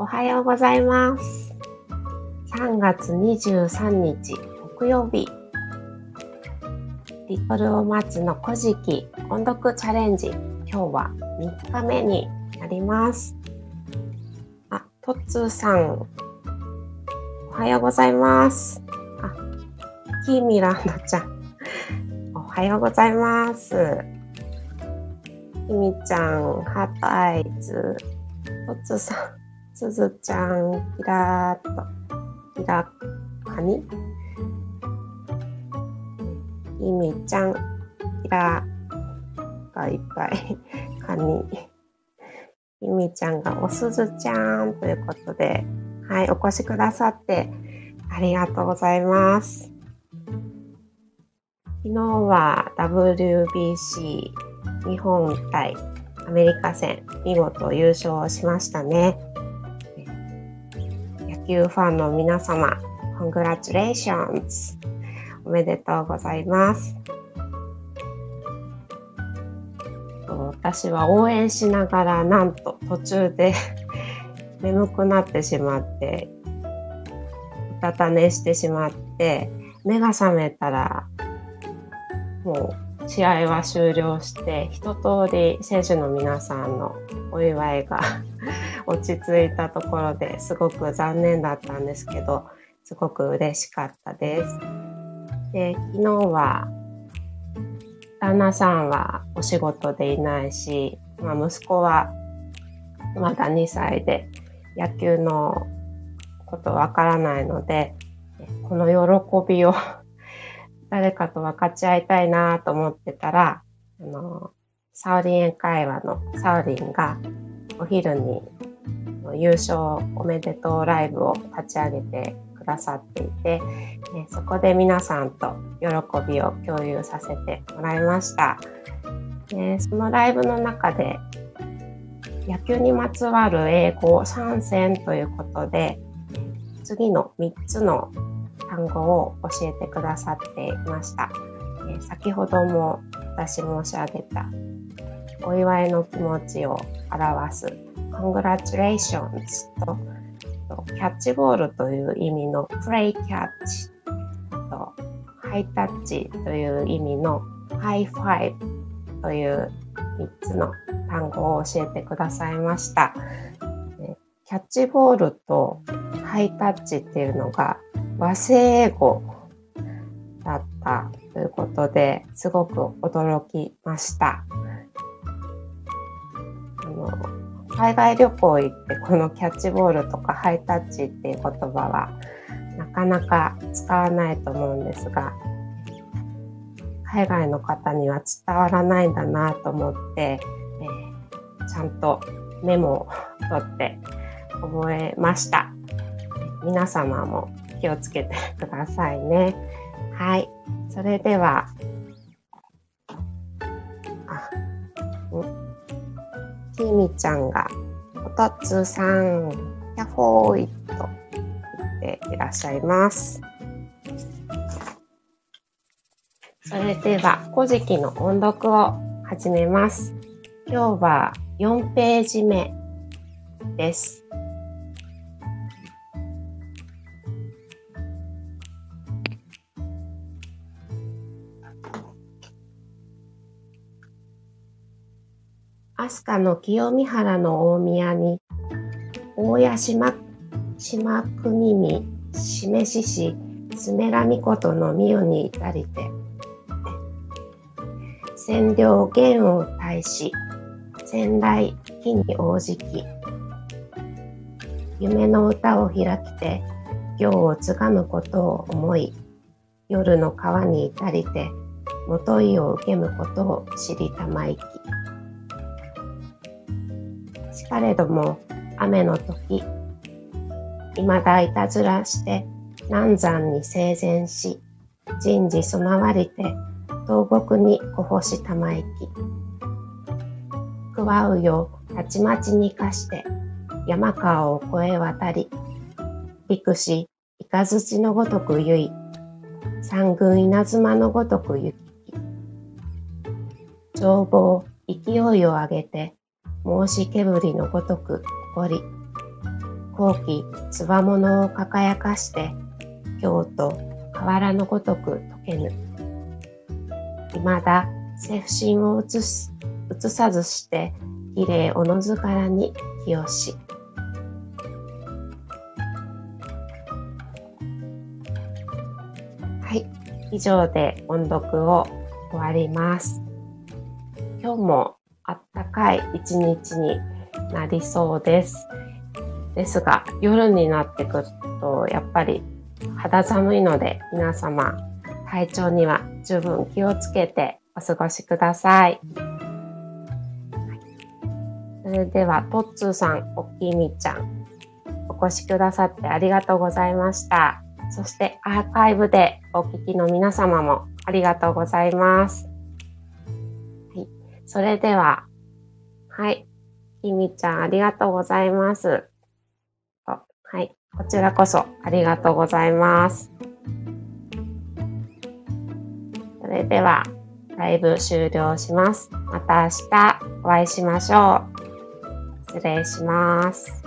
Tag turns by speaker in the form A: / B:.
A: おはようございます。3月23日木曜日。リトルお松の古事記音読チャレンジ。今日は3日目になります。あ、トッツーさん。おはようございます。あ、キーミランドちゃん。おはようございます。ひみちゃん、ハートアイズ、トッツーさん。すずちゃん、ひらっと、ひらかにいみちゃん、ひらがいっぱい、かに。いみちゃんがおすずちゃんということで、はい、お越しくださってありがとうございます。昨日は WBC 日本対アメリカ戦見事優勝しましたね。球ファンの皆様、Congratulations! おめでとうございます。私は応援しながらなんと途中で 眠くなってしまってうたた寝してしまって目が覚めたらもう試合は終了して一通り選手の皆さんのお祝いが落ち着いたところですごく残念だったんですけど、すごく嬉しかったです。で、昨日は、旦那さんはお仕事でいないし、まあ、息子はまだ2歳で野球のことわからないので、この喜びを 誰かと分かち合いたいなと思ってたら、あの、サウリン英会話のサウリンがお昼に優勝おめでとうライブを立ち上げてくださっていて、えそこで皆さんと喜びを共有させてもらいました。でそのライブの中で野球にまつわる英語3選ということで次の3つの単語を教えてくださっていました。え先ほども私申し上げたお祝いの気持ちを表す congratulations とキャッチボールという意味の play catch とハイタッチという意味の high five という3つの単語を教えてくださいました。キャッチボールとハイタッチっていうのが和製英語だったということですごく驚きました。海外旅行行ってこのキャッチボールとかハイタッチっていう言葉はなかなか使わないと思うんですが海外の方には伝わらないんだなと思って、えー、ちゃんとメモを取って覚えました。皆様も気をつけてくださいね。はい。それでは、きみちゃんが、こたつさん、やほーいと言っていらっしゃいます。それでは、古事記の音読を始めます。今日は4ページ目です。飛鳥の清見原の大宮に、大谷島島国見示しし、すめらみことの御代に至りて、占領元を大し、仙来木に応じき、夢の歌を開きて、行をつがむことを思い、夜の川に至りて、もといを受けむことを知りたまいき。かれども雨の時、未だいたずらして南山に生前し、人事備わりて東国に小星玉行き。くわうよたちまちにかして山川を越え渡り、陸し、いかずちのごとくゆい、三軍稲妻のごとくゆき。帳簿勢いを上げて、申し煙のごとく起り、後期つわものを輝かして京都河原のごとく溶けぬ。未だ精不心を移す移さずして綺麗おのずからに清し。はい以上で音読を終わります。今日もあったかい一日になりそうです。ですが、夜になってくると、やっぱり肌寒いので、皆様、体調には十分気をつけてお過ごしください。それでは、トッツーさん、おきみちゃん、お越しくださってありがとうございました。そしてアーカイブでお聞きの皆様もありがとうございます。それでは、はい。ひみちゃん、ありがとうございます。はい。こちらこそありがとうございます。それでは、ライブ終了します。また明日お会いしましょう。失礼します。